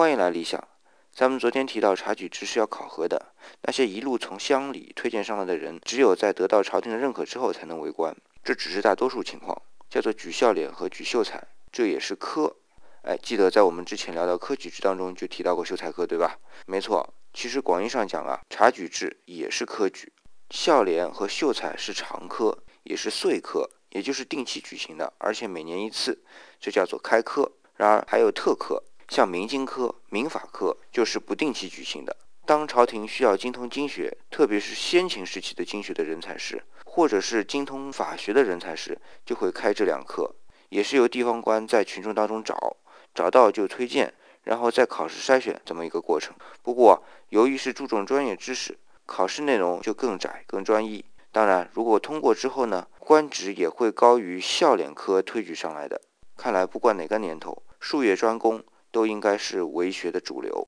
欢迎来理想。咱们昨天提到察举制是要考核的，那些一路从乡里推荐上来的人，只有在得到朝廷的认可之后才能为官，这只是大多数情况，叫做举孝廉和举秀才，这也是科。哎，记得在我们之前聊到科举制当中就提到过秀才科，对吧？没错，其实广义上讲啊，察举制也是科举，孝廉和秀才是常科，也是岁科，也就是定期举行的，而且每年一次，这叫做开科。然而还有特科。像明经科、民法科就是不定期举行的。当朝廷需要精通经学，特别是先秦时期的经学的人才时，或者是精通法学的人才时，就会开这两科，也是由地方官在群众当中找，找到就推荐，然后再考试筛选这么一个过程。不过，由于是注重专业知识，考试内容就更窄、更专一。当然，如果通过之后呢，官职也会高于孝廉科推举上来的。看来，不管哪个年头，术业专攻。都应该是为学的主流。